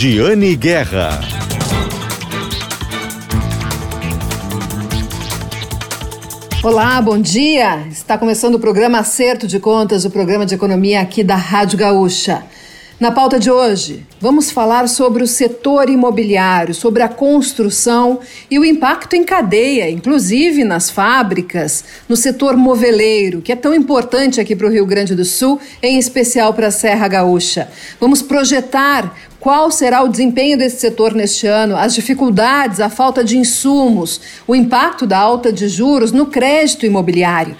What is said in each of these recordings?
Giane Guerra. Olá, bom dia. Está começando o programa Acerto de Contas, o programa de economia aqui da Rádio Gaúcha. Na pauta de hoje, vamos falar sobre o setor imobiliário, sobre a construção e o impacto em cadeia, inclusive nas fábricas, no setor moveleiro, que é tão importante aqui para o Rio Grande do Sul, em especial para a Serra Gaúcha. Vamos projetar qual será o desempenho desse setor neste ano, as dificuldades, a falta de insumos, o impacto da alta de juros no crédito imobiliário.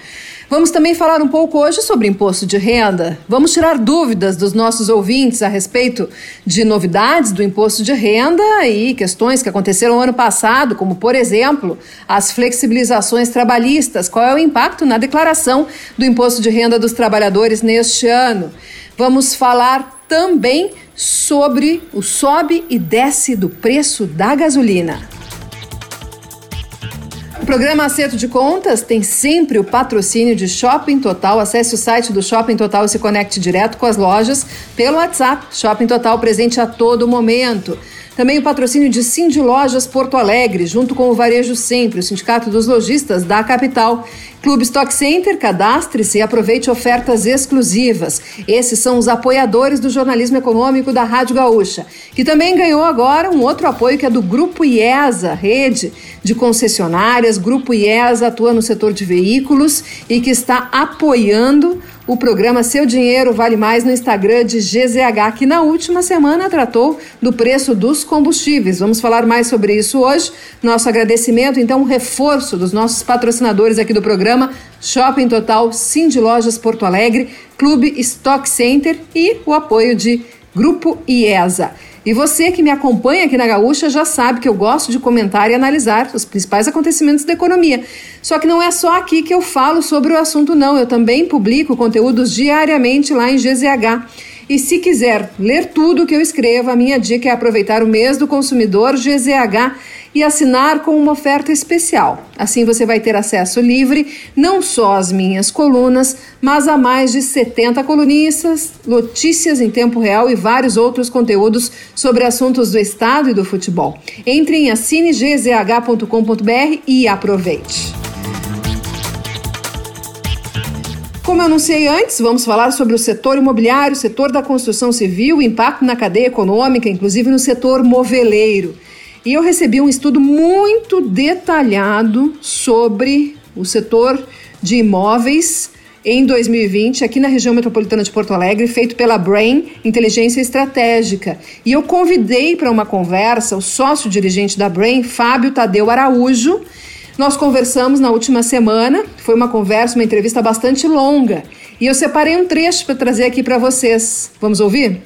Vamos também falar um pouco hoje sobre imposto de renda. Vamos tirar dúvidas dos nossos ouvintes a respeito de novidades do imposto de renda e questões que aconteceram ano passado, como, por exemplo, as flexibilizações trabalhistas. Qual é o impacto na declaração do imposto de renda dos trabalhadores neste ano? Vamos falar também sobre o sobe e desce do preço da gasolina programa Acerto de Contas tem sempre o patrocínio de Shopping Total. Acesse o site do Shopping Total e se conecte direto com as lojas pelo WhatsApp. Shopping Total presente a todo momento. Também o patrocínio de Cindy Lojas Porto Alegre, junto com o Varejo Sempre, o Sindicato dos Lojistas da capital. Clube Stock Center, cadastre-se e aproveite ofertas exclusivas. Esses são os apoiadores do jornalismo econômico da Rádio Gaúcha, que também ganhou agora um outro apoio que é do Grupo IESA, rede de concessionárias. Grupo IESA atua no setor de veículos e que está apoiando o programa Seu Dinheiro Vale Mais no Instagram de GZH, que na última semana tratou do preço dos combustíveis. Vamos falar mais sobre isso hoje. Nosso agradecimento, então, um reforço dos nossos patrocinadores aqui do programa: Shopping Total, Cindy Lojas Porto Alegre, Clube Stock Center e o apoio de Grupo IESA. E você que me acompanha aqui na Gaúcha já sabe que eu gosto de comentar e analisar os principais acontecimentos da economia. Só que não é só aqui que eu falo sobre o assunto, não. Eu também publico conteúdos diariamente lá em GZH. E se quiser ler tudo que eu escrevo, a minha dica é aproveitar o mês do consumidor GZH e assinar com uma oferta especial. Assim você vai ter acesso livre não só às minhas colunas, mas a mais de 70 colunistas, notícias em tempo real e vários outros conteúdos sobre assuntos do estado e do futebol. Entre em assinegzh.com.br e aproveite. Como eu anunciei antes, vamos falar sobre o setor imobiliário, o setor da construção civil, o impacto na cadeia econômica, inclusive no setor moveleiro. E eu recebi um estudo muito detalhado sobre o setor de imóveis em 2020 aqui na região metropolitana de Porto Alegre, feito pela Brain Inteligência Estratégica. E eu convidei para uma conversa o sócio dirigente da Brain, Fábio Tadeu Araújo, nós conversamos na última semana, foi uma conversa, uma entrevista bastante longa, e eu separei um trecho para trazer aqui para vocês. Vamos ouvir?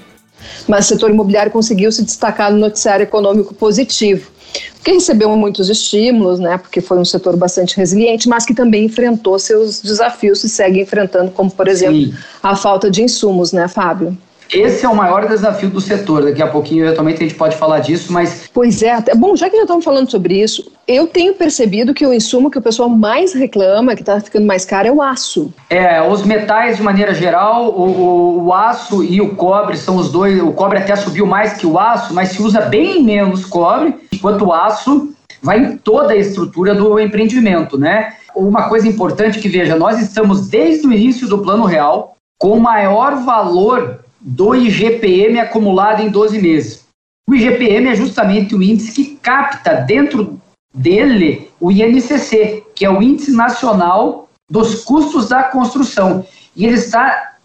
Mas o setor imobiliário conseguiu se destacar no noticiário econômico positivo porque recebeu muitos estímulos, né, porque foi um setor bastante resiliente, mas que também enfrentou seus desafios e segue enfrentando, como por exemplo Sim. a falta de insumos, né, Fábio? Esse é o maior desafio do setor. Daqui a pouquinho, eventualmente, a gente pode falar disso, mas. Pois é, bom, já que já estamos falando sobre isso, eu tenho percebido que o insumo que o pessoal mais reclama, que está ficando mais caro, é o aço. É, os metais, de maneira geral, o, o, o, aço e o cobre são os dois. O cobre até subiu mais que o aço, mas se usa bem menos cobre, enquanto o aço vai em toda a estrutura do empreendimento, né? Uma coisa importante que veja, nós estamos desde o início do Plano Real com o maior valor do IGPM acumulado em 12 meses. O IGPM é justamente o índice que capta dentro dele o INCC, que é o Índice Nacional dos Custos da Construção. E ele está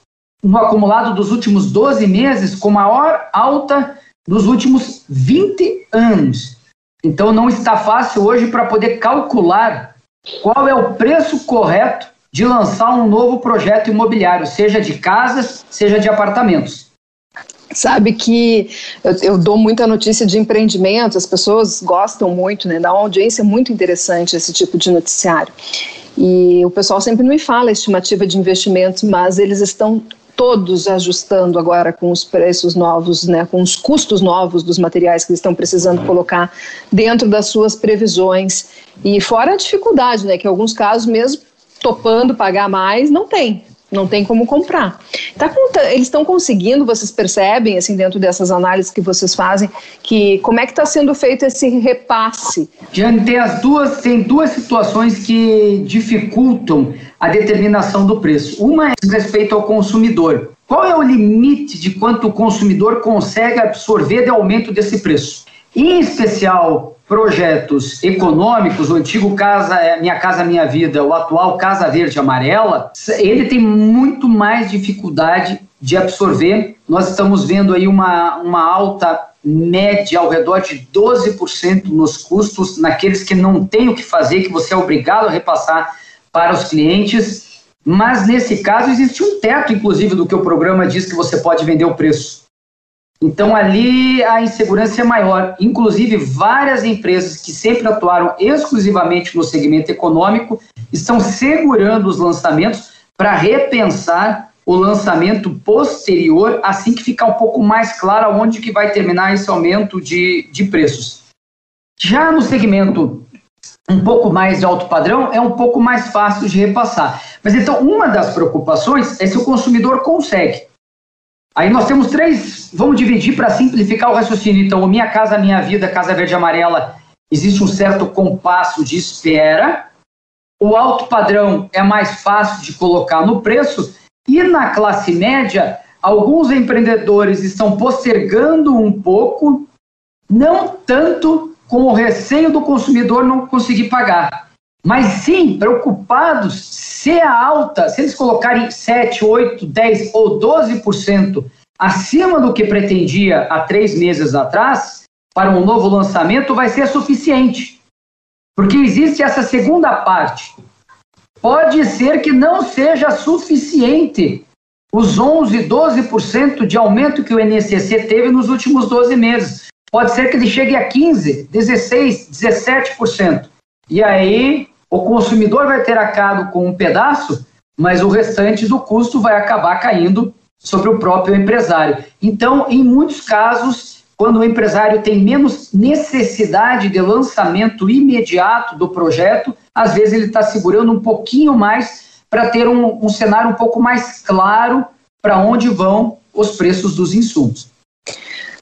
no acumulado dos últimos 12 meses com maior alta dos últimos 20 anos. Então não está fácil hoje para poder calcular qual é o preço correto de lançar um novo projeto imobiliário, seja de casas, seja de apartamentos. Sabe que eu, eu, dou muita notícia de empreendimento, as pessoas gostam muito, né? Dá uma audiência muito interessante esse tipo de noticiário. E o pessoal sempre me fala estimativa de investimentos, mas eles estão todos ajustando agora com os preços novos, né, com os custos novos dos materiais que eles estão precisando colocar dentro das suas previsões. E fora a dificuldade, né, que em alguns casos mesmo topando pagar mais, não tem. não tem como comprar. Tá, eles estão conseguindo, vocês percebem, assim, dentro dessas análises que vocês fazem, que como é que está sendo feito esse repasse? Jane, tem as duas, tem duas situações que dificultam a determinação do preço. Uma é respeito ao consumidor. Qual é o limite de quanto o consumidor consegue absorver de aumento desse preço? Em especial, projetos econômicos, o antigo Casa é, Minha Casa Minha Vida, o atual Casa Verde Amarela, ele tem muito mais dificuldade de absorver. Nós estamos vendo aí uma, uma alta média ao redor de 12% nos custos, naqueles que não tem o que fazer, que você é obrigado a repassar para os clientes. Mas nesse caso existe um teto, inclusive, do que o programa diz que você pode vender o preço. Então ali a insegurança é maior. Inclusive, várias empresas que sempre atuaram exclusivamente no segmento econômico estão segurando os lançamentos para repensar o lançamento posterior, assim que ficar um pouco mais claro onde que vai terminar esse aumento de, de preços. Já no segmento um pouco mais de alto padrão, é um pouco mais fácil de repassar. Mas então, uma das preocupações é se o consumidor consegue. Aí nós temos três, vamos dividir para simplificar o raciocínio. Então, o Minha Casa Minha Vida, Casa Verde Amarela, existe um certo compasso de espera. O alto padrão é mais fácil de colocar no preço. E na classe média, alguns empreendedores estão postergando um pouco, não tanto com o receio do consumidor não conseguir pagar, mas sim preocupados se a alta, se eles colocarem 7, 8, 10 ou 12% acima do que pretendia há três meses atrás, para um novo lançamento, vai ser suficiente. Porque existe essa segunda parte. Pode ser que não seja suficiente os 11, 12% de aumento que o INCC teve nos últimos 12 meses. Pode ser que ele chegue a 15, 16, 17%. E aí o consumidor vai ter arcado com um pedaço, mas o restante do custo vai acabar caindo sobre o próprio empresário. Então, em muitos casos, quando o empresário tem menos necessidade de lançamento imediato do projeto, às vezes ele está segurando um pouquinho mais para ter um, um cenário um pouco mais claro para onde vão os preços dos insumos.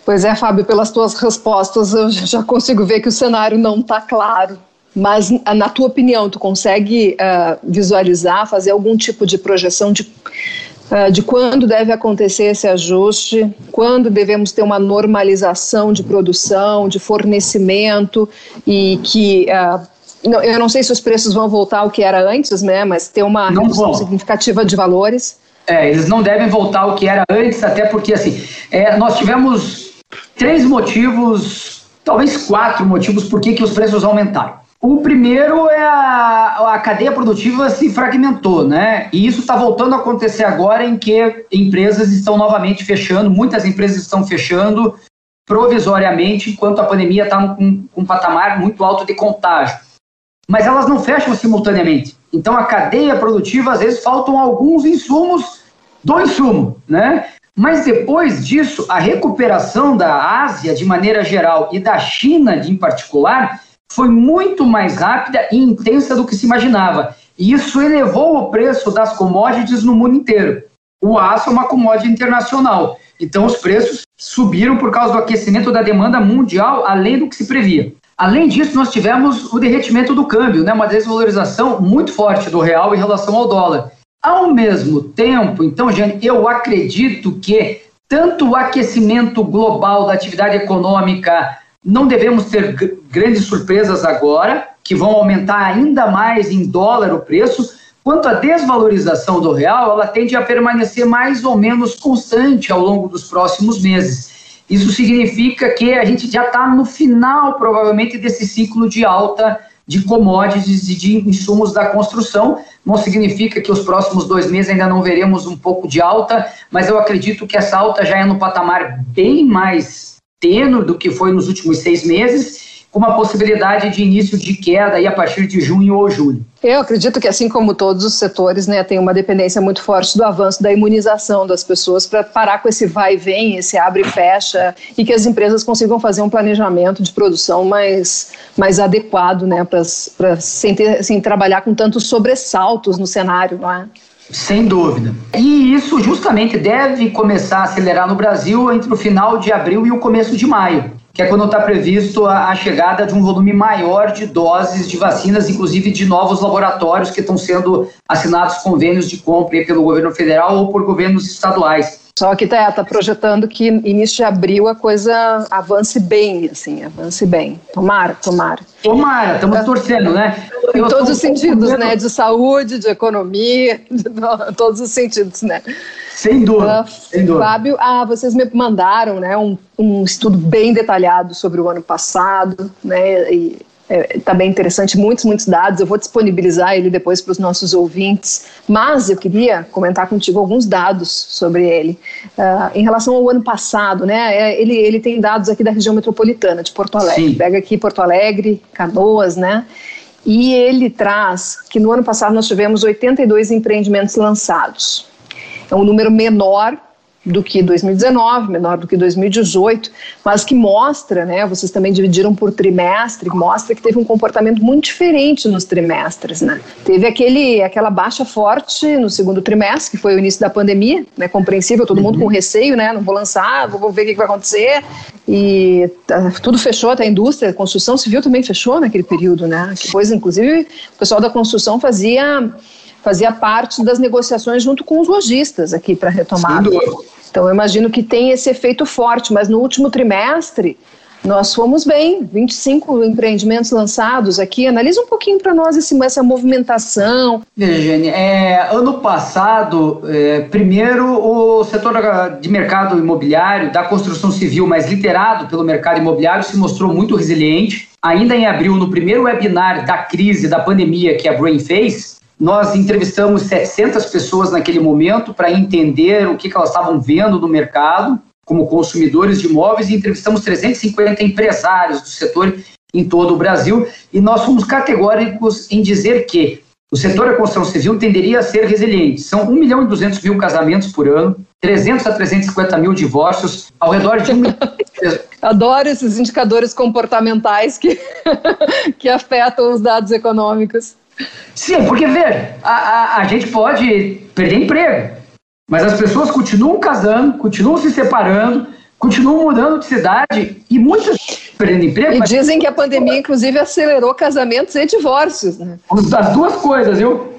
Pois é, Fábio, pelas tuas respostas eu já consigo ver que o cenário não está claro. Mas, na tua opinião, tu consegue uh, visualizar, fazer algum tipo de projeção de, uh, de quando deve acontecer esse ajuste, quando devemos ter uma normalização de produção, de fornecimento e que. Uh, não, eu não sei se os preços vão voltar ao que era antes, né, mas ter uma não redução significativa de valores. É, eles não devem voltar ao que era antes, até porque assim, é, nós tivemos três motivos, talvez quatro motivos por que os preços aumentaram. O primeiro é a, a cadeia produtiva se fragmentou, né? E isso está voltando a acontecer agora em que empresas estão novamente fechando, muitas empresas estão fechando provisoriamente, enquanto a pandemia está com, com um patamar muito alto de contágio. Mas elas não fecham simultaneamente. Então a cadeia produtiva, às vezes, faltam alguns insumos do insumo, né? Mas depois disso, a recuperação da Ásia, de maneira geral, e da China, em particular, foi muito mais rápida e intensa do que se imaginava. E isso elevou o preço das commodities no mundo inteiro. O aço é uma commodity internacional. Então, os preços subiram por causa do aquecimento da demanda mundial, além do que se previa. Além disso, nós tivemos o derretimento do câmbio, né, uma desvalorização muito forte do real em relação ao dólar. Ao mesmo tempo, então, Jane, eu acredito que tanto o aquecimento global da atividade econômica não devemos ter grandes surpresas agora, que vão aumentar ainda mais em dólar o preço, quanto a desvalorização do real, ela tende a permanecer mais ou menos constante ao longo dos próximos meses. Isso significa que a gente já está no final, provavelmente, desse ciclo de alta de commodities e de insumos da construção. Não significa que os próximos dois meses ainda não veremos um pouco de alta, mas eu acredito que essa alta já é no patamar bem mais tênue do que foi nos últimos seis meses, com uma possibilidade de início de queda aí a partir de junho ou julho. Eu acredito que, assim como todos os setores, né, tem uma dependência muito forte do avanço da imunização das pessoas para parar com esse vai e vem, esse abre e fecha, e que as empresas consigam fazer um planejamento de produção mais, mais adequado, né, para sem, sem trabalhar com tantos sobressaltos no cenário, não é? Sem dúvida. E isso justamente deve começar a acelerar no Brasil entre o final de abril e o começo de maio, que é quando está previsto a, a, chegada de um volume maior de doses de vacinas, inclusive de novos laboratórios que estão sendo assinados convênios de compra pelo governo federal ou por governos estaduais. Só que está tá projetando que início de abril a coisa avance bem, assim, avance bem. Tomara, tomara. Tomara, estamos torcendo, né? Em Eu todos os sentidos, né? De saúde, de economia, de todos os sentidos, né? Sem dúvida, uh, sem dúvida. Fábio, ah, vocês me mandaram né, um, um estudo bem detalhado sobre o ano passado, né? E está é, tá bem interessante, muitos, muitos dados. Eu vou disponibilizar ele depois para os nossos ouvintes, mas eu queria comentar contigo alguns dados sobre ele. Uh, em relação ao ano passado, né, é, ele, ele tem dados aqui da região metropolitana de Porto Alegre. Sim. Pega aqui Porto Alegre, Canoas, né? E ele traz que no ano passado nós tivemos 82 empreendimentos lançados. É um número menor do que 2019, menor do que 2018, mas que mostra, né, vocês também dividiram por trimestre, mostra que teve um comportamento muito diferente nos trimestres, né? Teve aquele, aquela baixa forte no segundo trimestre, que foi o início da pandemia, né, compreensível, todo mundo com receio, né, não vou lançar, vou ver o que vai acontecer, e tá, tudo fechou, até a indústria, a construção civil também fechou naquele período, né, que coisa, inclusive, o pessoal da construção fazia fazia parte das negociações junto com os lojistas aqui para retomada. Então, eu imagino que tem esse efeito forte, mas no último trimestre nós fomos bem, 25 empreendimentos lançados aqui. Analisa um pouquinho para nós esse, essa movimentação. Virginia, é, ano passado, é, primeiro o setor de mercado imobiliário, da construção civil, mais literado pelo mercado imobiliário, se mostrou muito resiliente. Ainda em abril, no primeiro webinar da crise, da pandemia que a Brain fez, nós entrevistamos 700 pessoas naquele momento para entender o que, que elas estavam vendo no mercado como consumidores de imóveis e entrevistamos 350 empresários do setor em todo o Brasil e nós fomos categóricos em dizer que o setor da construção civil tenderia a ser resiliente. São 1 milhão e 200 mil casamentos por ano, 300 a 350 mil divórcios, ao redor de Adoro esses indicadores comportamentais que, que afetam os dados econômicos. Sim, porque, veja, a, a, a gente pode perder emprego, mas as pessoas continuam casando, continuam se separando, continuam mudando de cidade e muitas perdendo emprego. E dizem que a pandemia, inclusive, acelerou casamentos e divórcios. Né? As duas coisas, viu?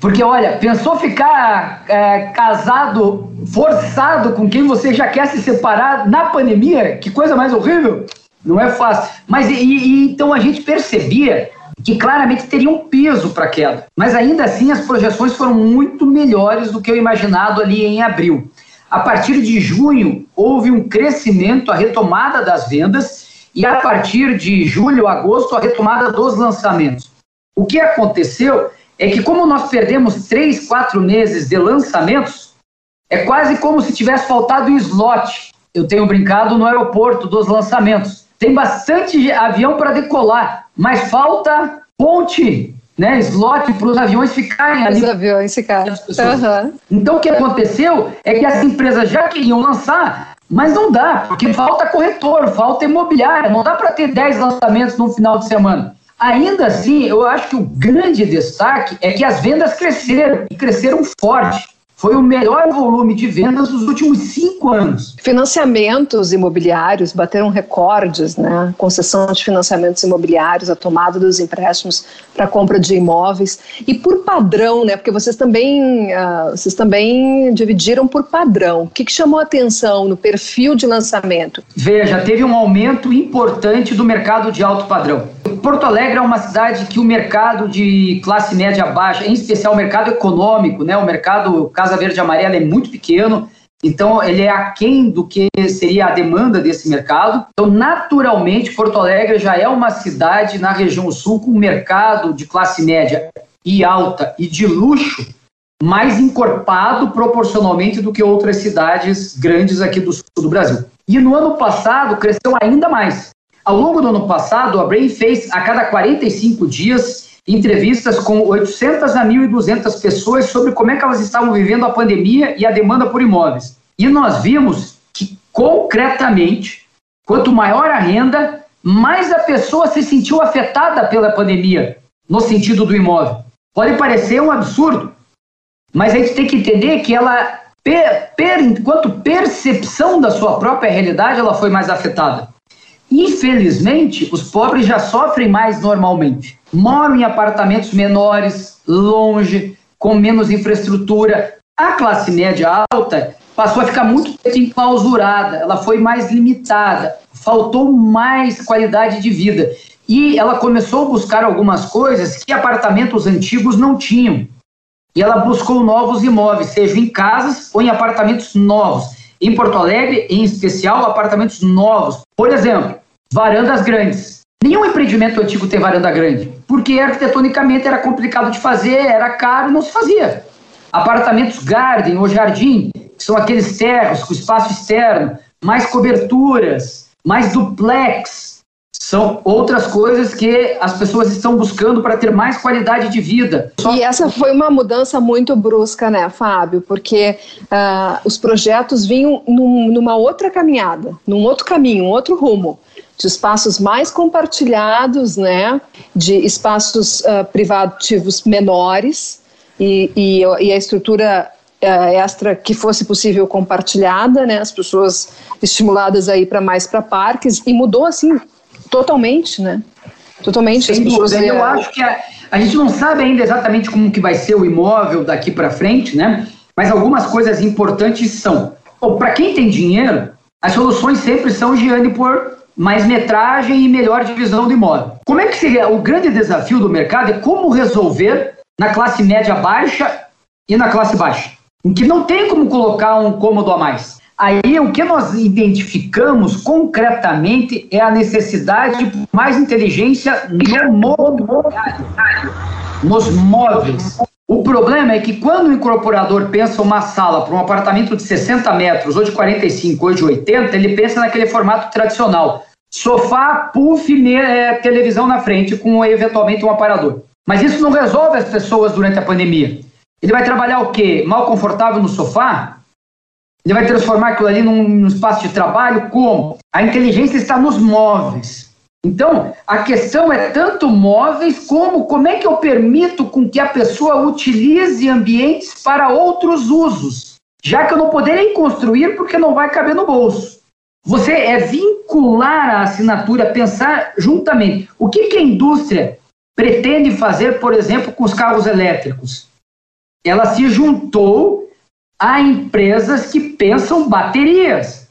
Porque, olha, pensou ficar é, casado, forçado com quem você já quer se separar na pandemia? Que coisa mais horrível! Não é fácil. Mas e, e então a gente percebia que claramente teria um peso para a queda. Mas ainda assim, as projeções foram muito melhores do que o imaginado ali em abril. A partir de junho, houve um crescimento, a retomada das vendas, e a partir de julho, agosto, a retomada dos lançamentos. O que aconteceu é que, como nós perdemos três, quatro meses de lançamentos, é quase como se tivesse faltado um slot. Eu tenho brincado no aeroporto dos lançamentos. Tem bastante avião para decolar, mas falta ponte, né, slot para os aviões ficarem ali. Os aviões ficarem. Uhum. Então o que aconteceu é que as empresas já queriam lançar, mas não dá, porque falta corretor, falta imobiliária, não dá para ter 10 lançamentos no final de semana. Ainda assim, eu acho que o grande destaque é que as vendas cresceram e cresceram forte. Foi o melhor volume de vendas dos últimos cinco anos. Financiamentos imobiliários bateram recordes, né? Concessão de financiamentos imobiliários, a tomada dos empréstimos para compra de imóveis e por padrão, né? Porque vocês também, uh, vocês também dividiram por padrão. O que, que chamou a atenção no perfil de lançamento? Veja, teve um aumento importante do mercado de alto padrão. Porto Alegre é uma cidade que o mercado de classe média baixa, em especial o mercado econômico, né, o mercado Casa Verde Amarela é muito pequeno, então ele é aquém do que seria a demanda desse mercado. Então, naturalmente, Porto Alegre já é uma cidade na região sul com um mercado de classe média e alta e de luxo mais encorpado proporcionalmente do que outras cidades grandes aqui do sul do Brasil. E no ano passado cresceu ainda mais. Ao longo do ano passado, a Brain fez a cada 45 dias entrevistas com 800 a 1.200 pessoas sobre como é que elas estavam vivendo a pandemia e a demanda por imóveis. E nós vimos que, concretamente, quanto maior a renda, mais a pessoa se sentiu afetada pela pandemia, no sentido do imóvel. Pode parecer um absurdo, mas a gente tem que entender que ela, per, per, enquanto percepção da sua própria realidade, ela foi mais afetada. Infelizmente, os pobres já sofrem mais normalmente. Moram em apartamentos menores, longe, com menos infraestrutura. A classe média alta passou a ficar muito enclausurada, ela foi mais limitada, faltou mais qualidade de vida. E ela começou a buscar algumas coisas que apartamentos antigos não tinham. E ela buscou novos imóveis, seja em casas ou em apartamentos novos. Em Porto Alegre, em especial, apartamentos novos. Por exemplo, varandas grandes. Nenhum empreendimento antigo tem varanda grande, porque arquitetonicamente era complicado de fazer, era caro não se fazia. Apartamentos garden ou jardim, que são aqueles terros com espaço externo, mais coberturas, mais duplex, são outras coisas que as pessoas estão buscando para ter mais qualidade de vida. Só... E essa foi uma mudança muito brusca, né, Fábio? Porque uh, os projetos vinham num, numa outra caminhada, num outro caminho, um outro rumo de espaços mais compartilhados, né, de espaços uh, privativos menores e, e, e a estrutura uh, extra que fosse possível compartilhada, né, as pessoas estimuladas aí para mais para parques e mudou assim totalmente, né? Totalmente. Sem as pessoas dúvida. Eu acho que a, a gente não sabe ainda exatamente como que vai ser o imóvel daqui para frente, né? Mas algumas coisas importantes são, para quem tem dinheiro, as soluções sempre são Giane por mais metragem e melhor divisão do imóvel. Como é que seria o grande desafio do mercado é como resolver na classe média baixa e na classe baixa, em que não tem como colocar um cômodo a mais. Aí o que nós identificamos concretamente é a necessidade de mais inteligência no mobiliário, nos móveis. O problema é que quando o incorporador pensa uma sala para um apartamento de 60 metros, ou de 45, ou de 80, ele pensa naquele formato tradicional. Sofá, puff, é, televisão na frente, com eventualmente um aparador. Mas isso não resolve as pessoas durante a pandemia. Ele vai trabalhar o quê? Mal confortável no sofá? Ele vai transformar aquilo ali num, num espaço de trabalho? Como? A inteligência está nos móveis. Então, a questão é tanto móveis como como é que eu permito com que a pessoa utilize ambientes para outros usos, já que eu não poderei construir porque não vai caber no bolso. Você é vincular a assinatura, pensar juntamente. O que, que a indústria pretende fazer, por exemplo, com os carros elétricos? Ela se juntou a empresas que pensam baterias,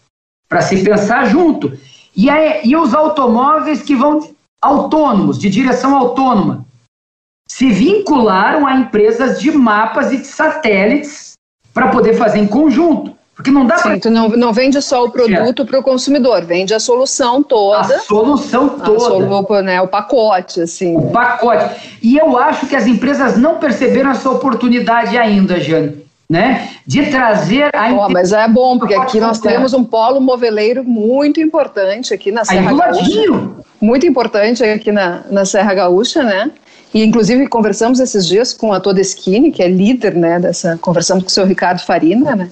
para se pensar junto. E, e os automóveis que vão autônomos, de direção autônoma, se vincularam a empresas de mapas e de satélites para poder fazer em conjunto. Porque não dá para. não, não vende só o produto para o consumidor, vende a solução toda. A solução toda. A solu, né, o pacote, assim. O pacote. E eu acho que as empresas não perceberam essa oportunidade ainda, Jane né, de trazer a. Oh, mas é bom, porque aqui nós temos um polo moveleiro muito importante aqui na Serra Gaúcha. Muito importante aqui na, na Serra Gaúcha, né? E inclusive conversamos esses dias com a Todeskine, que é líder, né, dessa. Conversamos com o seu Ricardo Farina, né?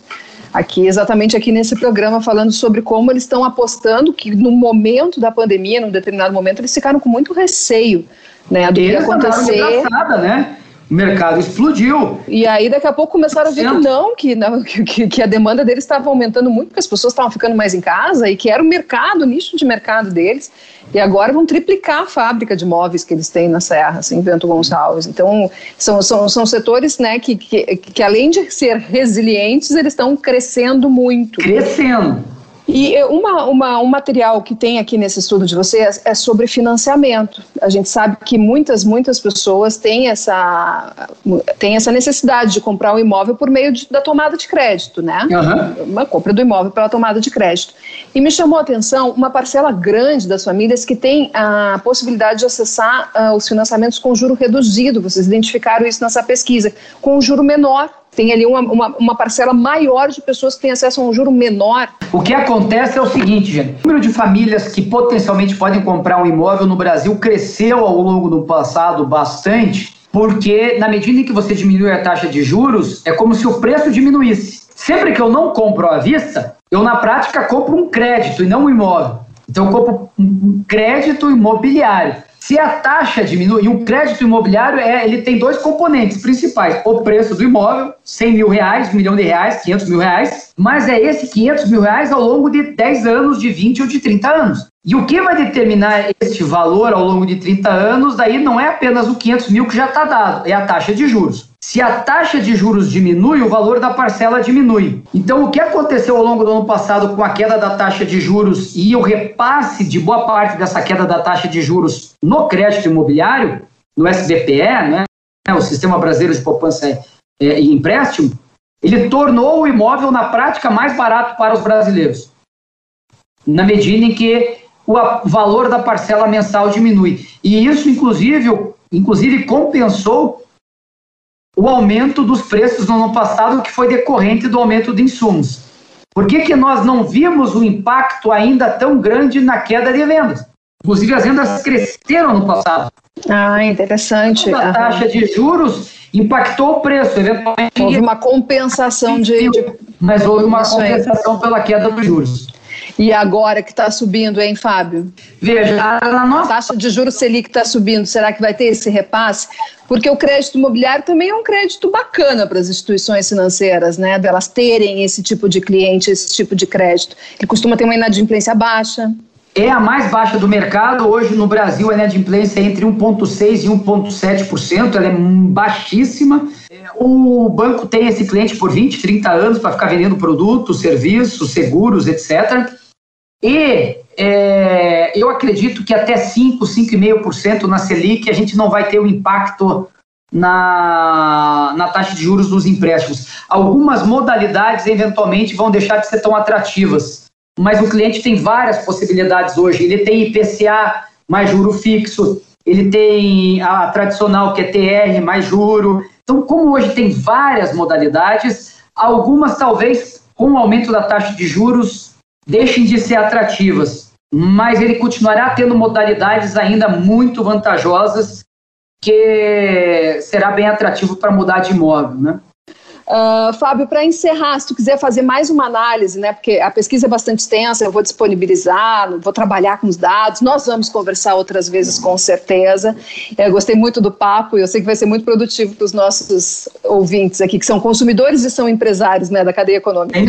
Aqui, exatamente aqui nesse programa, falando sobre como eles estão apostando que no momento da pandemia, num determinado momento, eles ficaram com muito receio né, do que ia acontecer. Né? O mercado explodiu. E aí, daqui a pouco, começaram a ver que não, que, não, que, que a demanda deles estava aumentando muito, porque as pessoas estavam ficando mais em casa e que era o mercado, o nicho de mercado deles. E agora vão triplicar a fábrica de móveis que eles têm na Serra, assim, Vento Gonçalves. Então, são, são, são setores né, que, que, que, além de ser resilientes, eles estão crescendo muito. Crescendo. E uma, uma, um material que tem aqui nesse estudo de vocês é sobre financiamento. A gente sabe que muitas, muitas pessoas têm essa, têm essa necessidade de comprar um imóvel por meio de, da tomada de crédito, né? Uhum. Uma compra do imóvel pela tomada de crédito. E me chamou a atenção uma parcela grande das famílias que tem a possibilidade de acessar uh, os financiamentos com juro reduzido. Vocês identificaram isso nessa pesquisa, com um juro menor tem ali uma, uma, uma, parcela maior de pessoas que têm acesso a um juro menor. O que acontece é o seguinte, gente: o número de famílias que potencialmente podem comprar um imóvel no Brasil cresceu ao longo do passado bastante, porque na medida em que você diminui a taxa de juros, é como se o preço diminuísse. Sempre que eu não compro à vista, eu na prática compro um crédito e não um imóvel. Então eu compro um crédito imobiliário. Se a taxa diminui, o crédito imobiliário é, ele tem dois componentes principais: o preço do imóvel, 100 mil reais, um milhão de reais, 500 mil reais, mas é esse 500 mil reais ao longo de 10 anos, de 20 ou de 30 anos. E o que vai determinar este valor ao longo de 30 anos, daí não é apenas o 500 mil que já está dado, é a taxa de juros. Se a taxa de juros diminui, o valor da parcela diminui. Então, o que aconteceu ao longo do ano passado com a queda da taxa de juros e o repasse de boa parte dessa queda da taxa de juros no crédito imobiliário, no SBPE, né, o Sistema Brasileiro de Poupança e Empréstimo, ele tornou o imóvel, na prática, mais barato para os brasileiros. Na medida em que o valor da parcela mensal diminui. E isso, inclusive, inclusive compensou o aumento dos preços no ano passado, que foi decorrente do aumento de insumos. Por que, que nós não vimos um impacto ainda tão grande na queda de vendas? Inclusive, as vendas cresceram no passado. Ah, interessante. A taxa de juros impactou o preço, eventualmente. Houve uma compensação de. de... Mas houve uma compensação pela queda dos juros. E agora que está subindo, hein, Fábio? Veja, a, nossa... a taxa de juros Selic está subindo, será que vai ter esse repasse? Porque o crédito imobiliário também é um crédito bacana para as instituições financeiras, né? Delas terem esse tipo de cliente, esse tipo de crédito. Ele costuma ter uma inadimplência baixa. É a mais baixa do mercado. Hoje no Brasil a inadimplência é entre 1,6% e 1,7%, ela é baixíssima. O banco tem esse cliente por 20, 30 anos para ficar vendendo produtos, serviços, seguros, etc. E é, eu acredito que até 5, 5,5% na Selic a gente não vai ter o um impacto na, na taxa de juros dos empréstimos. Algumas modalidades eventualmente vão deixar de ser tão atrativas, mas o cliente tem várias possibilidades hoje. Ele tem IPCA mais juro fixo, ele tem a tradicional que é TR mais juro. Então, como hoje tem várias modalidades, algumas talvez com o aumento da taxa de juros deixem de ser atrativas, mas ele continuará tendo modalidades ainda muito vantajosas que será bem atrativo para mudar de imóvel, né? Uh, Fábio, para encerrar, se tu quiser fazer mais uma análise, né, porque a pesquisa é bastante extensa, eu vou disponibilizar, vou trabalhar com os dados, nós vamos conversar outras vezes com certeza. Eu gostei muito do papo e eu sei que vai ser muito produtivo para os nossos ouvintes aqui, que são consumidores e são empresários né, da cadeia econômica.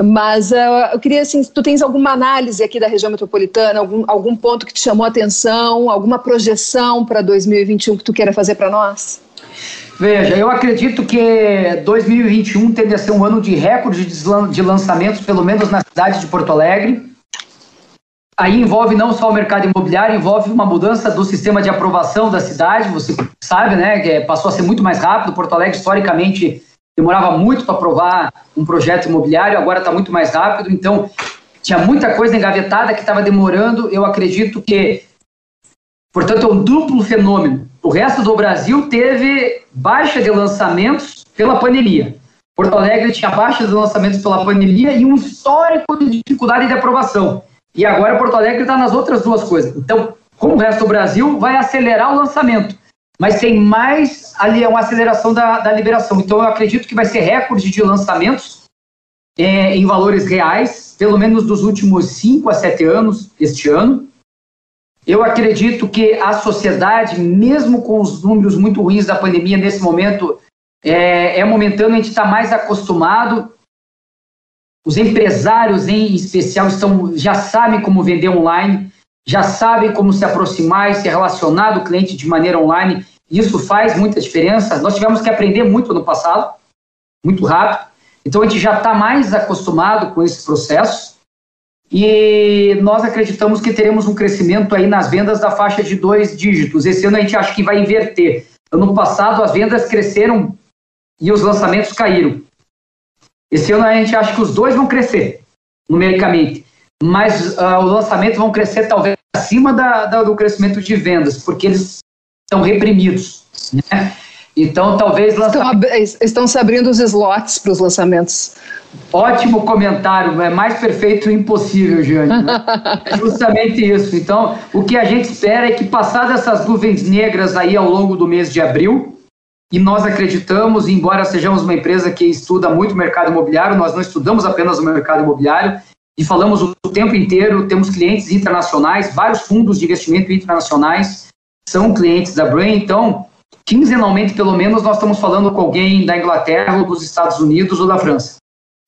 Mas uh, eu queria, assim, tu tens alguma análise aqui da região metropolitana, algum, algum ponto que te chamou a atenção, alguma projeção para 2021 que tu queira fazer para nós? Veja, eu acredito que 2021 tende a ser um ano de recorde de lançamentos, pelo menos na cidade de Porto Alegre. Aí envolve não só o mercado imobiliário, envolve uma mudança do sistema de aprovação da cidade. Você sabe, né, que passou a ser muito mais rápido. Porto Alegre, historicamente, demorava muito para aprovar um projeto imobiliário, agora está muito mais rápido. Então, tinha muita coisa engavetada que estava demorando. Eu acredito que, portanto, é um duplo fenômeno o resto do Brasil teve baixa de lançamentos pela pandemia. Porto Alegre tinha baixa de lançamentos pela pandemia e um histórico de dificuldade de aprovação. E agora Porto Alegre está nas outras duas coisas. Então, como o resto do Brasil, vai acelerar o lançamento. Mas tem mais ali uma aceleração da, da liberação. Então, eu acredito que vai ser recorde de lançamentos é, em valores reais, pelo menos dos últimos 5 a 7 anos, este ano. Eu acredito que a sociedade, mesmo com os números muito ruins da pandemia nesse momento, é, é momentâneo, a gente está mais acostumado. Os empresários, em especial, estão, já sabem como vender online, já sabem como se aproximar e se relacionar do cliente de maneira online. Isso faz muita diferença. Nós tivemos que aprender muito no passado, muito rápido. Então, a gente já está mais acostumado com esse processo e nós acreditamos que teremos um crescimento aí nas vendas da faixa de dois dígitos. Esse ano a gente acha que vai inverter. Ano passado as vendas cresceram e os lançamentos caíram. Esse ano a gente acha que os dois vão crescer numericamente, mas uh, os lançamentos vão crescer talvez acima da, da, do crescimento de vendas, porque eles estão reprimidos. Né? Então, talvez. Lançamento... Estão, estão se abrindo os slots para os lançamentos. Ótimo comentário, é mais perfeito impossível. Né? É justamente isso. Então, o que a gente espera é que, passadas essas nuvens negras aí ao longo do mês de abril, e nós acreditamos, embora sejamos uma empresa que estuda muito o mercado imobiliário, nós não estudamos apenas o mercado imobiliário, e falamos o tempo inteiro, temos clientes internacionais, vários fundos de investimento internacionais são clientes da Brain, então, quinzenalmente pelo menos, nós estamos falando com alguém da Inglaterra ou dos Estados Unidos ou da França,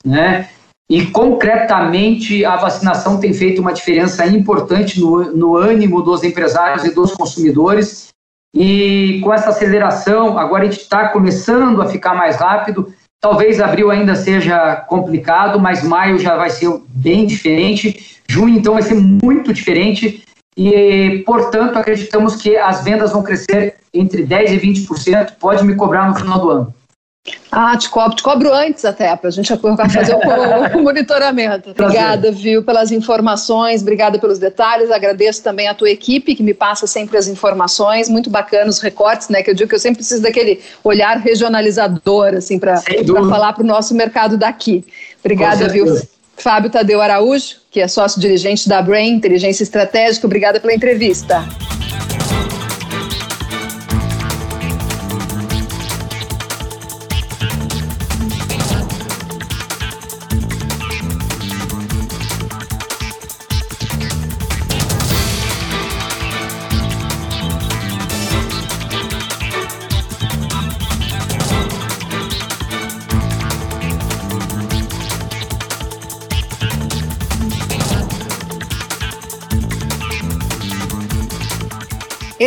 né? E concretamente a vacinação tem feito uma diferença importante no, no ânimo dos empresários e dos consumidores. E com essa aceleração, agora a gente está começando a ficar mais rápido. Talvez abril ainda seja complicado, mas maio já vai ser bem diferente. Junho, então, vai ser muito diferente. E, portanto, acreditamos que as vendas vão crescer entre 10% e 20%. Pode me cobrar no final do ano. Ah, te cobro, te cobro antes até, para a gente fazer o, o monitoramento. Obrigada, viu, pelas informações, obrigada pelos detalhes, agradeço também a tua equipe que me passa sempre as informações, muito bacana os recortes, né, que eu digo que eu sempre preciso daquele olhar regionalizador, assim, para falar para o nosso mercado daqui. Obrigada, viu. Fábio Tadeu Araújo, que é sócio-dirigente da Brain Inteligência Estratégica, obrigada pela entrevista.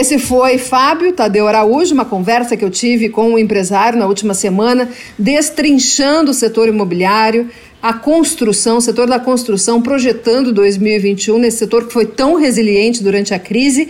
Esse foi Fábio Tadeu Araújo, uma conversa que eu tive com o um empresário na última semana, destrinchando o setor imobiliário, a construção, o setor da construção, projetando 2021 nesse setor que foi tão resiliente durante a crise.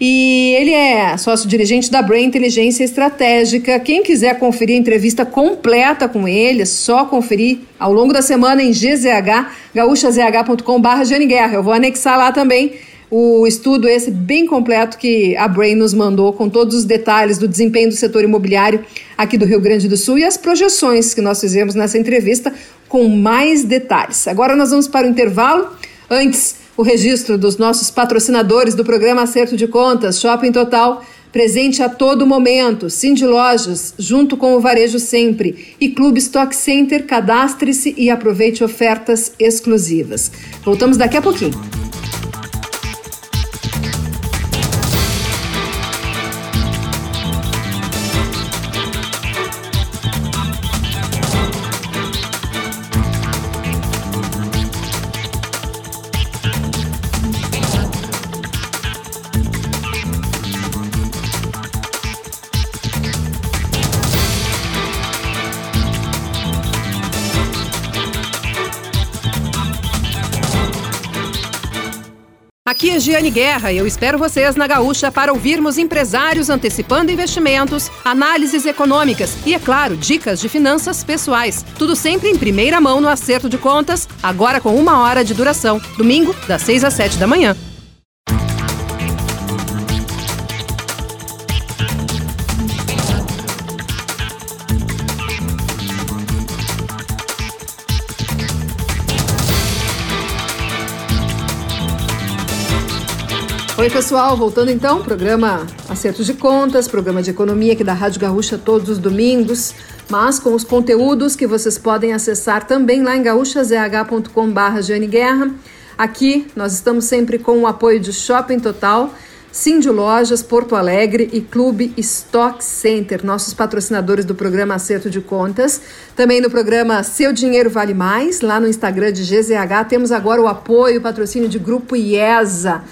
E ele é sócio-dirigente da Brain Inteligência Estratégica. Quem quiser conferir a entrevista completa com ele, é só conferir ao longo da semana em GZH, gaúchazh.com.br. Eu vou anexar lá também o estudo esse bem completo que a Brain nos mandou, com todos os detalhes do desempenho do setor imobiliário aqui do Rio Grande do Sul e as projeções que nós fizemos nessa entrevista com mais detalhes. Agora nós vamos para o intervalo. Antes, o registro dos nossos patrocinadores do programa Acerto de Contas, Shopping Total, presente a todo momento, Cindy Lojas, junto com o Varejo Sempre e Clube Stock Center, cadastre-se e aproveite ofertas exclusivas. Voltamos daqui a pouquinho. Aqui é Giane Guerra e eu espero vocês na Gaúcha para ouvirmos empresários antecipando investimentos, análises econômicas e, é claro, dicas de finanças pessoais. Tudo sempre em primeira mão no acerto de contas, agora com uma hora de duração. Domingo, das 6 às 7 da manhã. Oi, pessoal, voltando então, programa Acertos de Contas, programa de economia aqui da Rádio Gaúcha todos os domingos, mas com os conteúdos que vocês podem acessar também lá em gaúchazh.com.br Guerra. Aqui nós estamos sempre com o apoio de Shopping Total, Cindy Lojas, Porto Alegre e Clube Stock Center, nossos patrocinadores do programa Acerto de Contas. Também no programa Seu Dinheiro Vale Mais, lá no Instagram de GZH, temos agora o apoio, o patrocínio de Grupo IESA.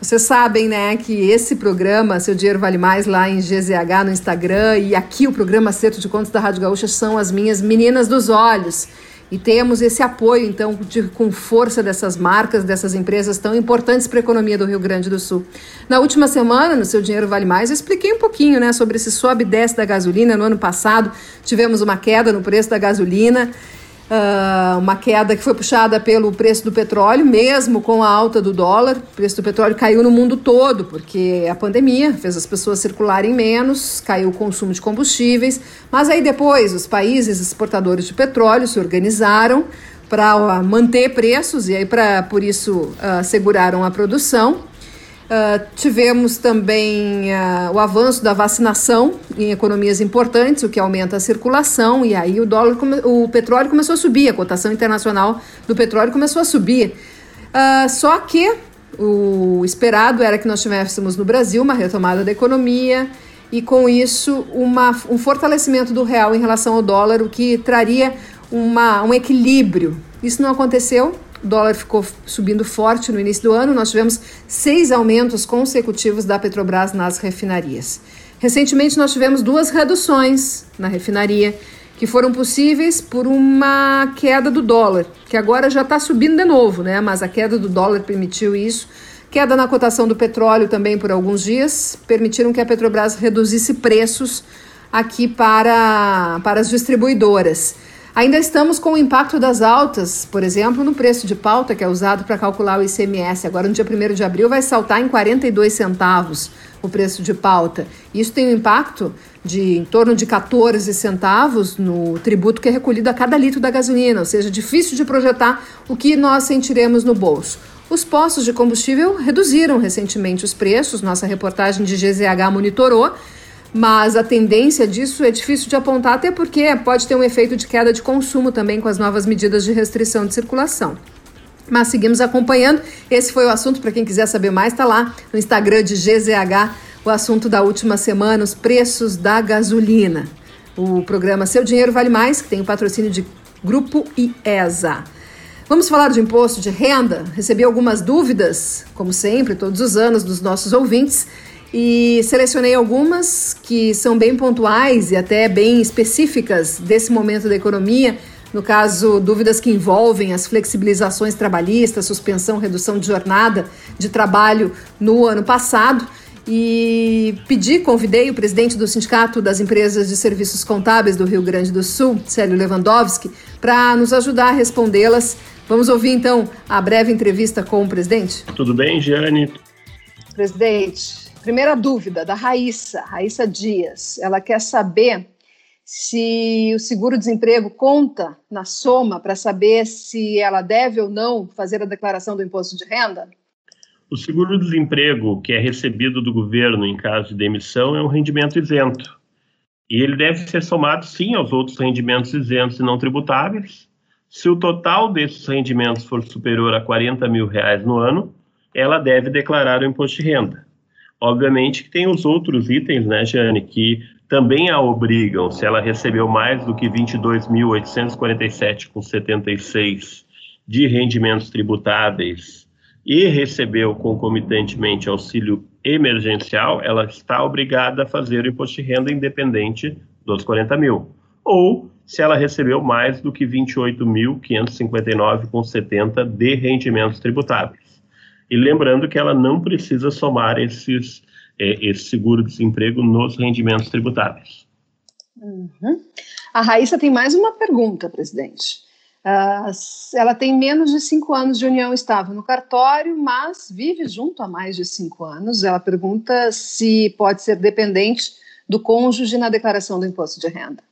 Vocês sabem, né, que esse programa, Seu Dinheiro Vale Mais, lá em GZH no Instagram, e aqui o programa Acerto de Contas da Rádio Gaúcha são as minhas meninas dos olhos. E temos esse apoio, então, de, com força dessas marcas, dessas empresas tão importantes para a economia do Rio Grande do Sul. Na última semana, no Seu Dinheiro Vale Mais, eu expliquei um pouquinho né, sobre esse sobe e desce da gasolina. No ano passado, tivemos uma queda no preço da gasolina. Uh, uma queda que foi puxada pelo preço do petróleo, mesmo com a alta do dólar. O preço do petróleo caiu no mundo todo, porque a pandemia fez as pessoas circularem menos, caiu o consumo de combustíveis. Mas aí depois, os países exportadores de petróleo se organizaram para uh, manter preços e aí, para por isso, uh, seguraram a produção. Uh, tivemos também uh, o avanço da vacinação em economias importantes, o que aumenta a circulação, e aí o dólar, o petróleo começou a subir, a cotação internacional do petróleo começou a subir. Uh, só que o esperado era que nós tivéssemos no Brasil uma retomada da economia e, com isso, uma, um fortalecimento do real em relação ao dólar, o que traria uma, um equilíbrio. Isso não aconteceu, o dólar ficou subindo forte no início do ano. Nós tivemos seis aumentos consecutivos da Petrobras nas refinarias. Recentemente, nós tivemos duas reduções na refinaria, que foram possíveis por uma queda do dólar, que agora já está subindo de novo, né? Mas a queda do dólar permitiu isso. Queda na cotação do petróleo também por alguns dias permitiram que a Petrobras reduzisse preços aqui para, para as distribuidoras. Ainda estamos com o impacto das altas, por exemplo, no preço de pauta que é usado para calcular o ICMS. Agora, no dia 1 de abril, vai saltar em 42 centavos o preço de pauta. Isso tem um impacto de em torno de 14 centavos no tributo que é recolhido a cada litro da gasolina, ou seja, difícil de projetar o que nós sentiremos no bolso. Os postos de combustível reduziram recentemente os preços, nossa reportagem de GZH monitorou mas a tendência disso é difícil de apontar, até porque pode ter um efeito de queda de consumo também com as novas medidas de restrição de circulação. Mas seguimos acompanhando. Esse foi o assunto. Para quem quiser saber mais, está lá no Instagram de GZH, o assunto da última semana, os preços da gasolina. O programa Seu Dinheiro Vale Mais, que tem o patrocínio de Grupo IESA. Vamos falar de imposto de renda? Recebi algumas dúvidas, como sempre, todos os anos, dos nossos ouvintes e selecionei algumas que são bem pontuais e até bem específicas desse momento da economia. No caso, dúvidas que envolvem as flexibilizações trabalhistas, suspensão, redução de jornada de trabalho no ano passado. E pedi, convidei o presidente do Sindicato das Empresas de Serviços Contábeis do Rio Grande do Sul, Célio Lewandowski, para nos ajudar a respondê-las. Vamos ouvir então a breve entrevista com o presidente? Tudo bem, Giane? Presidente, Primeira dúvida da Raíssa, Raíssa Dias. Ela quer saber se o seguro-desemprego conta na soma para saber se ela deve ou não fazer a declaração do imposto de renda? O seguro-desemprego que é recebido do governo em caso de demissão é um rendimento isento. E ele deve ser somado, sim, aos outros rendimentos isentos e não tributáveis. Se o total desses rendimentos for superior a 40 mil reais no ano, ela deve declarar o imposto de renda. Obviamente que tem os outros itens, né, Jane, que também a obrigam, se ela recebeu mais do que 22.847,76 de rendimentos tributáveis e recebeu concomitantemente auxílio emergencial, ela está obrigada a fazer o imposto de renda independente dos 40 mil. Ou se ela recebeu mais do que 28.559,70 de rendimentos tributáveis. E lembrando que ela não precisa somar esses, é, esse seguro-desemprego nos rendimentos tributáveis. Uhum. A Raíssa tem mais uma pergunta, presidente. Uh, ela tem menos de cinco anos de união estável no cartório, mas vive junto há mais de cinco anos. Ela pergunta se pode ser dependente do cônjuge na declaração do imposto de renda.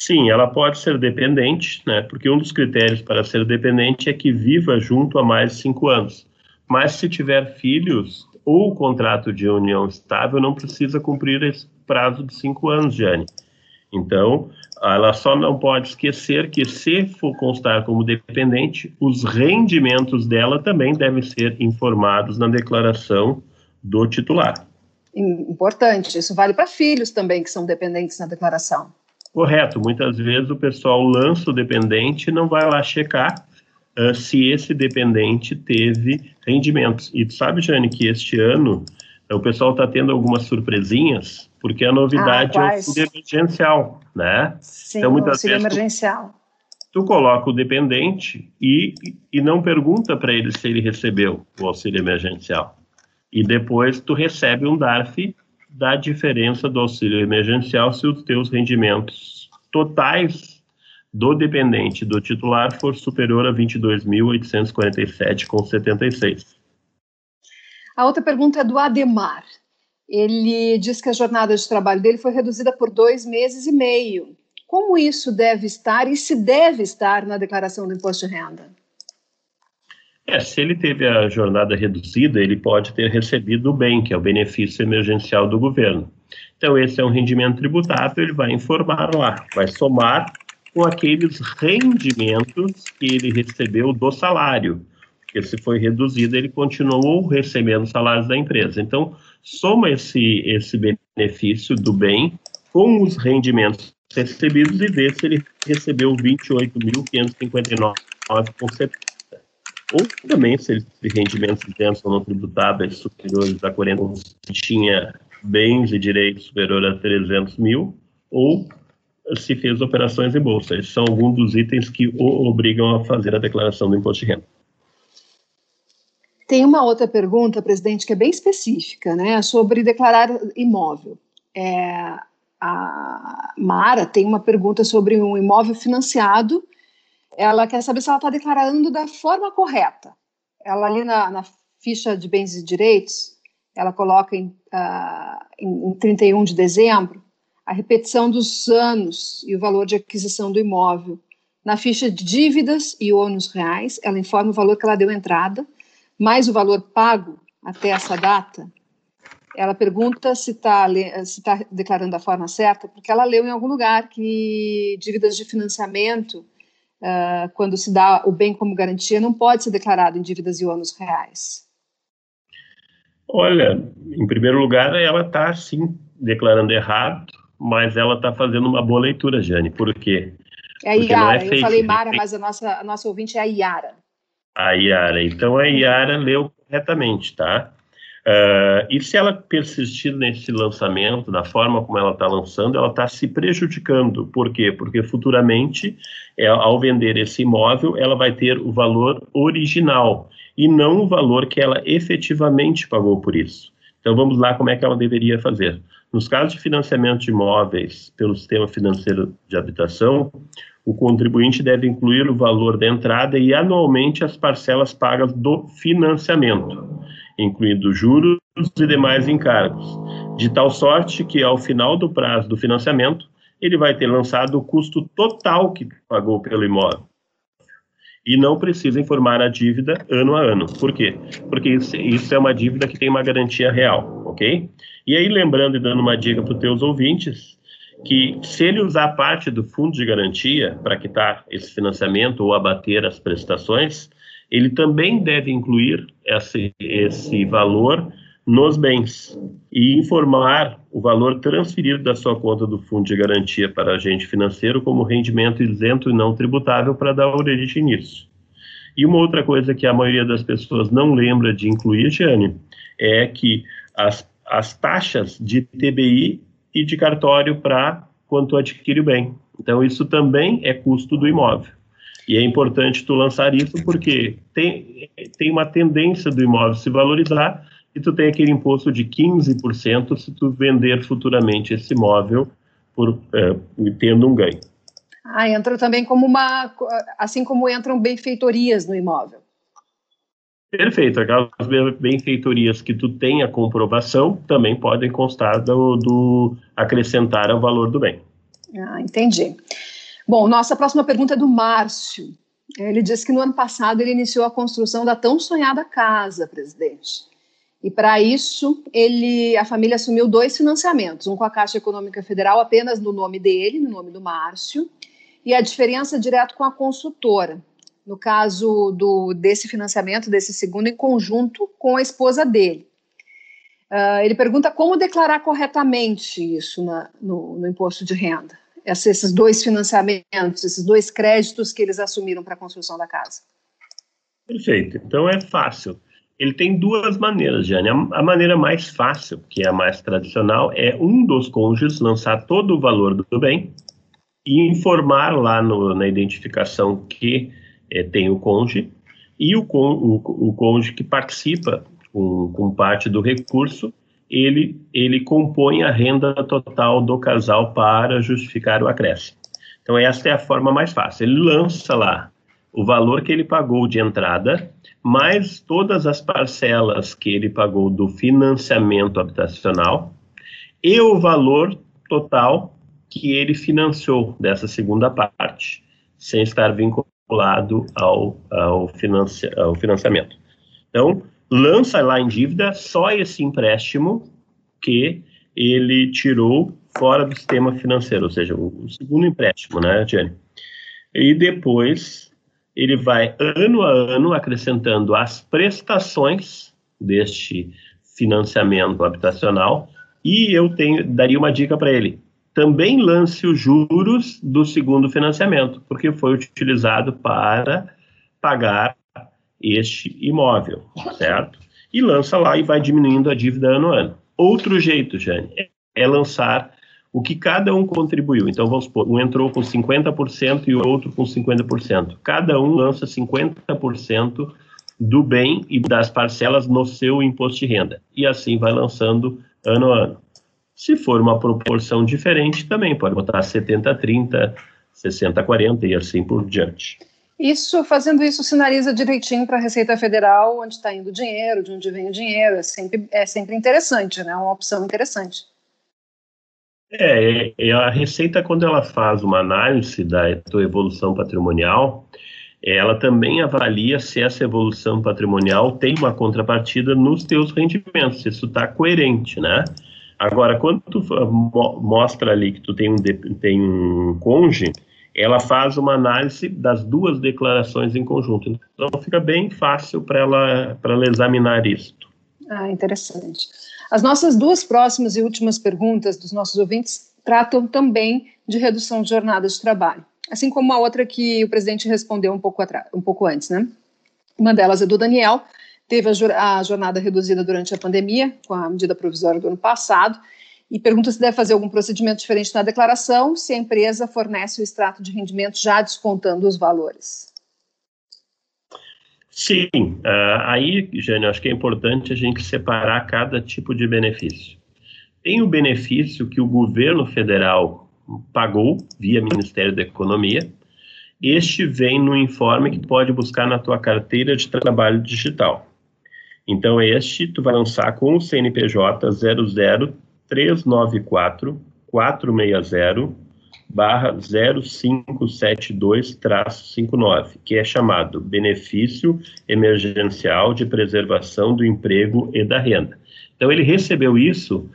Sim, ela pode ser dependente, né? Porque um dos critérios para ser dependente é que viva junto há mais de cinco anos. Mas se tiver filhos ou contrato de união estável não precisa cumprir esse prazo de cinco anos, Jane. Então, ela só não pode esquecer que, se for constar como dependente, os rendimentos dela também devem ser informados na declaração do titular. Importante, isso vale para filhos também que são dependentes na declaração. Correto. Muitas vezes o pessoal lança o dependente e não vai lá checar uh, se esse dependente teve rendimentos. E tu sabe, Jane, que este ano uh, o pessoal está tendo algumas surpresinhas, porque a novidade ah, é o auxílio emergencial, né? Sim, então, muitas auxílio vezes, emergencial. Tu, tu coloca o dependente e, e não pergunta para ele se ele recebeu o auxílio emergencial. E depois tu recebe um DARF da diferença do auxílio emergencial se os teus rendimentos totais do dependente do titular for superior a 22.847,76. A outra pergunta é do Ademar. Ele diz que a jornada de trabalho dele foi reduzida por dois meses e meio. Como isso deve estar e se deve estar na declaração do imposto de renda? É, se ele teve a jornada reduzida, ele pode ter recebido o bem, que é o benefício emergencial do governo. Então, esse é um rendimento tributável, ele vai informar lá, vai somar com aqueles rendimentos que ele recebeu do salário, porque se foi reduzido, ele continuou recebendo salários da empresa. Então, soma esse, esse benefício do bem com os rendimentos recebidos e vê se ele recebeu 28.559,70. Ou também, se rendimentos isentos ou não tributáveis superiores a 40, se tinha bens e direitos superior a 300 mil, ou se fez operações em bolsa. Esses são alguns dos itens que o obrigam a fazer a declaração do imposto de renda. Tem uma outra pergunta, presidente, que é bem específica, né, sobre declarar imóvel. É, a Mara tem uma pergunta sobre um imóvel financiado. Ela quer saber se ela está declarando da forma correta. Ela ali na, na, ficha de bens e direitos, ela coloca em, uh, em, em 31 de dezembro a repetição dos anos e o valor de aquisição do imóvel. Na ficha de dívidas e ônus reais, ela informa o valor que ela deu entrada, mais o valor pago até essa data. Ela pergunta se está se tá declarando da forma certa, porque ela leu em algum lugar que dívidas de financiamento, uh, quando se dá o bem como garantia, não pode ser declarado em dívidas e ônus reais. Olha, em primeiro lugar, ela está sim declarando errado, mas ela está fazendo uma boa leitura, Jane. Por quê? É a Iara. É eu falei Mara, mas a nossa, a nossa ouvinte é a Iara. A Iara. Então a Iara leu corretamente, tá? Uh, e se ela persistir nesse lançamento, da forma como ela está lançando, ela está se prejudicando. Por quê? Porque futuramente, é, ao vender esse imóvel, ela vai ter o valor original e não o valor que ela efetivamente pagou por isso. Então vamos lá como é que ela deveria fazer. Nos casos de financiamento de imóveis pelo sistema financeiro de habitação, o contribuinte deve incluir o valor da entrada e anualmente as parcelas pagas do financiamento, incluindo juros e demais encargos, de tal sorte que ao final do prazo do financiamento, ele vai ter lançado o custo total que pagou pelo imóvel. E não precisa informar a dívida ano a ano. Por quê? Porque isso, isso é uma dívida que tem uma garantia real, ok? E aí, lembrando e dando uma dica para os teus ouvintes, que se ele usar parte do fundo de garantia para quitar esse financiamento ou abater as prestações, ele também deve incluir esse, esse valor nos bens e informar o valor transferido da sua conta do fundo de garantia para agente financeiro como rendimento isento e não tributável para dar origem nisso. E uma outra coisa que a maioria das pessoas não lembra de incluir, Jane, é que as as taxas de TBI e de cartório para quanto adquire o bem. Então, isso também é custo do imóvel. E é importante tu lançar isso porque tem, tem uma tendência do imóvel se valorizar e tu tem aquele imposto de 15% se tu vender futuramente esse imóvel por, é, tendo um ganho. Ah, entra também como uma, assim como entram benfeitorias no imóvel. Perfeito. Aquelas benfeitorias que tu tem a comprovação também podem constar do, do acrescentar ao valor do bem. Ah, entendi. Bom, nossa próxima pergunta é do Márcio. Ele disse que no ano passado ele iniciou a construção da tão sonhada casa, presidente. E para isso, ele, a família assumiu dois financiamentos, um com a Caixa Econômica Federal apenas no nome dele, no nome do Márcio, e a diferença direto com a consultora, no caso do, desse financiamento, desse segundo, em conjunto com a esposa dele. Uh, ele pergunta como declarar corretamente isso na, no, no, imposto de renda, esses dois financiamentos, esses dois créditos que eles assumiram para a construção da casa. Perfeito. Então é fácil. Ele tem duas maneiras, Jane. A, maneira mais fácil, que é a mais tradicional, é um dos cônjuges lançar todo o valor do bem e informar lá no, na identificação que é, tem o cônjuge, e o, o, o cônjuge que participa com, com parte do recurso, ele, ele compõe a renda total do casal para justificar o acréscimo. Então, essa é a forma mais fácil. Ele lança lá o valor que ele pagou de entrada, mais todas as parcelas que ele pagou do financiamento habitacional e o valor total que ele financiou dessa segunda parte, sem estar vinculado ao, ao, financia, ao financiamento. Então, lança lá em dívida só esse empréstimo que ele tirou fora do sistema financeiro, ou seja, o, segundo empréstimo, né, Jenny? E depois ele vai ano a ano acrescentando as prestações deste financiamento habitacional e eu tenho daria uma dica para ele. Também lance os juros do segundo financiamento, porque foi utilizado para pagar este imóvel, certo? E lança lá e vai diminuindo a dívida ano a ano. Outro jeito, Jane, é lançar o que cada um contribuiu. Então, vamos supor, um entrou com 50% e o outro com 50%. Cada um lança 50% do bem e das parcelas no seu imposto de renda. E assim vai lançando ano a ano. Se for uma proporção diferente, também pode botar 70 30, 60 40 e assim por diante. Isso, fazendo isso, sinaliza direitinho para a Receita Federal onde está indo o dinheiro, de onde vem o dinheiro. É sempre, é sempre interessante, né? É uma opção interessante. É, a Receita, quando ela faz uma análise da tua evolução patrimonial, ela também avalia se essa evolução patrimonial tem uma contrapartida nos teus rendimentos, se isso está coerente, né? Agora, quando tu mostra ali que tu tem um, tem um conge, ela faz uma análise das duas declarações em conjunto. Então, fica bem fácil para ela, ela examinar isso. Ah, interessante. As nossas duas próximas e últimas perguntas dos nossos ouvintes tratam também de redução de jornada de trabalho, assim como a outra que o presidente respondeu um pouco, atrás, um pouco antes, né? Uma delas é do Daniel, teve a, jornada reduzida durante a pandemia, com a medida provisória do ano passado, e pergunta se deve fazer algum procedimento diferente na declaração se a empresa fornece o extrato de rendimento já descontando os valores. Sim, uh, aí, Jânio, acho que é importante a gente separar cada tipo de benefício. Tem o benefício que o governo federal pagou via Ministério da Economia. Este vem no informe que pode buscar na tua carteira de trabalho digital. Então, este tu vai lançar com o CNPJ 00394 460 barra 0572-59, que é chamado Benefício Emergencial de Preservação do Emprego e da Renda. Então, ele recebeu isso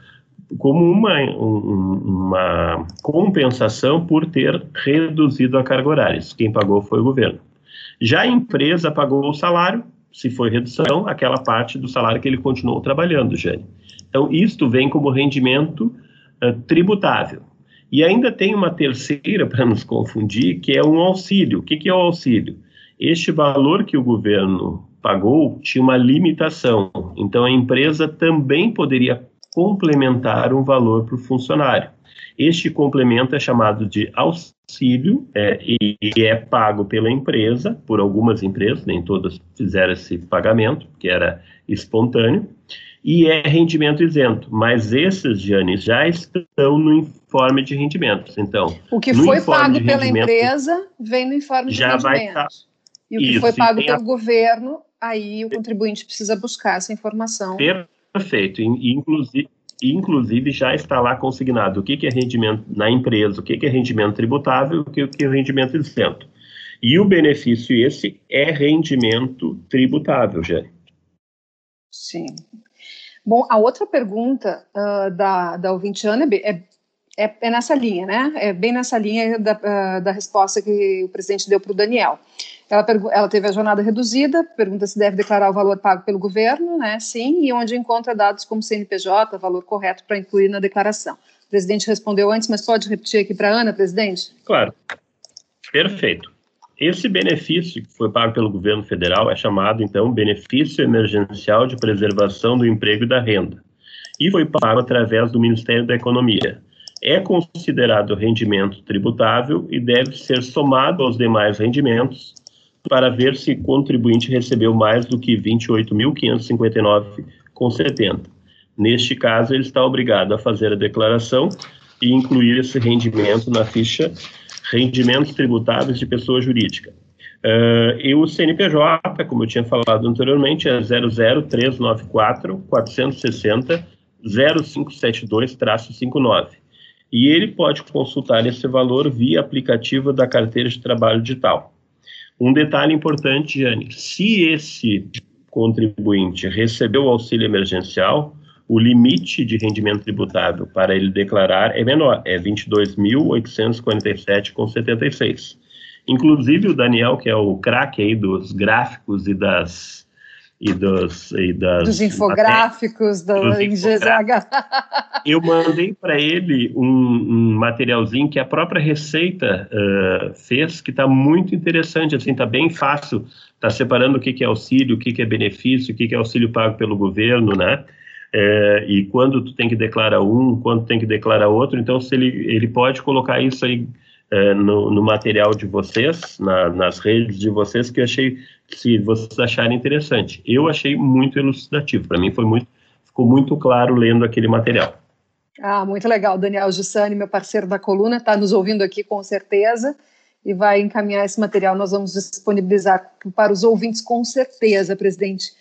como uma, uma compensação por ter reduzido a carga horária. Quem pagou foi o governo. Já a empresa pagou o salário, se foi redução, aquela parte do salário que ele continuou trabalhando, Jane. Então, isto vem como rendimento uh, tributável. E ainda tem uma terceira para nos confundir, que é um auxílio. O que, que é o auxílio? Este valor que o governo pagou tinha uma limitação, então a empresa também poderia complementar um valor para o funcionário. Este complemento é chamado de auxílio é, e, e, é pago pela empresa, por algumas empresas, nem todas fizeram esse pagamento, que era espontâneo, e é rendimento isento. Mas esses, Jane, já estão no informe de rendimentos. Então, o que foi pago pela empresa vem no informe de já rendimentos. Vai e o que Isso, foi pago pelo a... governo, aí o contribuinte precisa buscar essa informação. Perfeito. Inclusive, inclusive já está lá consignado o que, que é rendimento na empresa, o que, que é rendimento tributável, o que, que é rendimento isento. E o benefício esse é rendimento tributável, Jane. Sim, Bom, a outra pergunta uh, da, da ouvinte Ana é, é, é, nessa linha, né? É bem nessa linha da, uh, da resposta que o presidente deu para o Daniel. Ela, ela, teve a jornada reduzida, pergunta se deve declarar o valor pago pelo governo, né? Sim, e onde encontra dados como CNPJ, valor correto para incluir na declaração. O presidente respondeu antes, mas pode repetir aqui para a Ana, presidente? Claro. Perfeito. Esse benefício que foi pago pelo governo federal é chamado, então, Benefício Emergencial de Preservação do Emprego e da Renda, e foi pago através do Ministério da Economia. É considerado rendimento tributável e deve ser somado aos demais rendimentos para ver se o contribuinte recebeu mais do que R$ 28.559,70. Neste caso, ele está obrigado a fazer a declaração e incluir esse rendimento na ficha rendimentos tributáveis de pessoa jurídica. Uh, e o CNPJ, como eu tinha falado anteriormente, é 00394 460 0572-59. E ele pode consultar esse valor via aplicativo da carteira de trabalho digital. Um detalhe importante, Jane, se esse contribuinte recebeu o auxílio emergencial, o limite de rendimento tributável para ele declarar é menor, é 22.847,76. Inclusive o Daniel, que é o craque aí dos gráficos e das e dos, e das dos infográficos do GZH. Eu mandei para ele um, um, materialzinho que a própria Receita uh, fez, que está muito interessante, assim, está bem fácil, está separando o que, que é auxílio, o que, que é benefício, o que, que é auxílio pago pelo governo, né? É, e quando tu tem que declarar um, quando tem que declarar outro, então se ele, ele pode colocar isso aí é, no, no, material de vocês, na, nas redes de vocês, que eu achei, se vocês acharem interessante. Eu achei muito elucidativo, para mim foi muito, ficou muito claro lendo aquele material. Ah, muito legal. Daniel Giussani, meu parceiro da coluna, está nos ouvindo aqui com certeza e vai encaminhar esse material. Nós vamos disponibilizar para os ouvintes com certeza, presidente.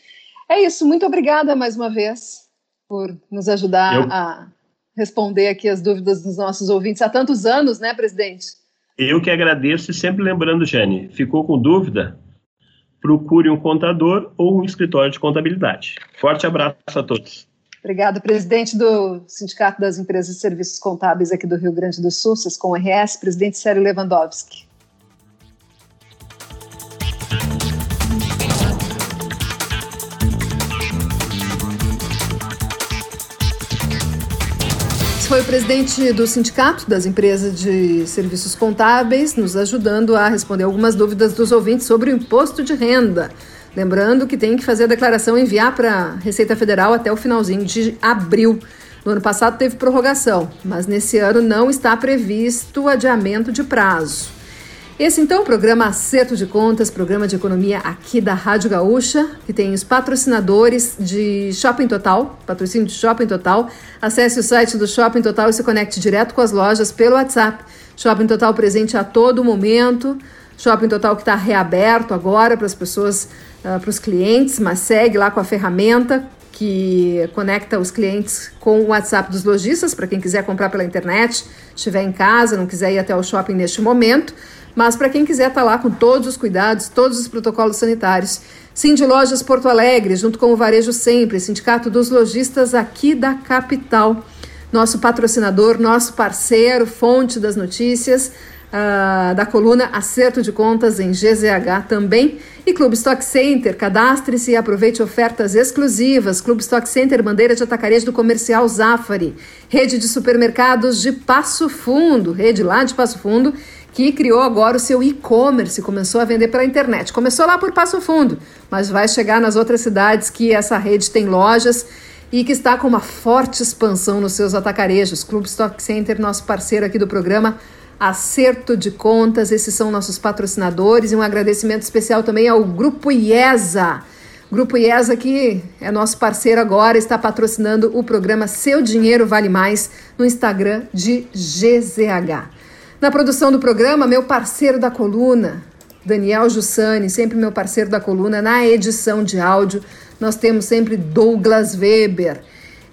É isso, muito obrigada mais uma vez por nos ajudar eu... a responder aqui as dúvidas dos nossos ouvintes há tantos anos, né, presidente? Eu que agradeço e sempre lembrando, Jane, ficou com dúvida? Procure um contador ou um escritório de contabilidade. Forte abraço a todos. Obrigado, presidente do Sindicato das Empresas de Serviços Contábeis aqui do Rio Grande do Sul, com RS, presidente Sérgio Lewandowski. Foi o presidente do Sindicato das Empresas de Serviços Contábeis, nos ajudando a responder algumas dúvidas dos ouvintes sobre o imposto de renda. Lembrando que tem que fazer a declaração e enviar para a Receita Federal até o finalzinho de abril. No ano passado teve prorrogação, mas nesse ano não está previsto adiamento de prazo. Esse então é o programa Acerto de Contas, programa de economia aqui da Rádio Gaúcha, que tem os patrocinadores de Shopping Total, patrocínio de Shopping Total. Acesse o site do Shopping Total e se conecte direto com as lojas pelo WhatsApp. Shopping Total presente a todo momento. Shopping Total que está reaberto agora para as pessoas, uh, para os clientes, mas segue lá com a ferramenta que conecta os clientes com o WhatsApp dos lojistas, para quem quiser comprar pela internet, estiver em casa, não quiser ir até o shopping neste momento. Mas para quem quiser estar tá lá com todos os cuidados, todos os protocolos sanitários, Cindy Lojas Porto Alegre, junto com o Varejo Sempre, Sindicato dos Lojistas aqui da capital. Nosso patrocinador, nosso parceiro, fonte das notícias, uh, da coluna Acerto de Contas em GZH também. E Clube Stock Center, cadastre-se e aproveite ofertas exclusivas. Clube Stock Center, bandeira de atacarejo do comercial Zafari. Rede de supermercados de Passo Fundo, rede lá de Passo Fundo que criou agora o seu e-commerce, começou a vender pela internet. Começou lá por Passo Fundo, mas vai chegar nas outras cidades que essa rede tem lojas e que está com uma forte expansão nos seus atacarejos. Clube Stock Center, nosso parceiro aqui do programa, Acerto de Contas, esses são nossos patrocinadores e um agradecimento especial também ao Grupo IESA. Grupo IESA, que é nosso parceiro agora, está patrocinando o programa Seu Dinheiro Vale Mais no Instagram de GZH. Na produção do programa, meu parceiro da coluna, Daniel Jussani, sempre meu parceiro da coluna. Na edição de áudio, nós temos sempre Douglas Weber.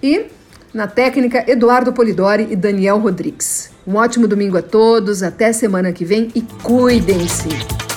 E na técnica, Eduardo Polidori e Daniel Rodrigues. Um ótimo domingo a todos, até semana que vem e cuidem-se!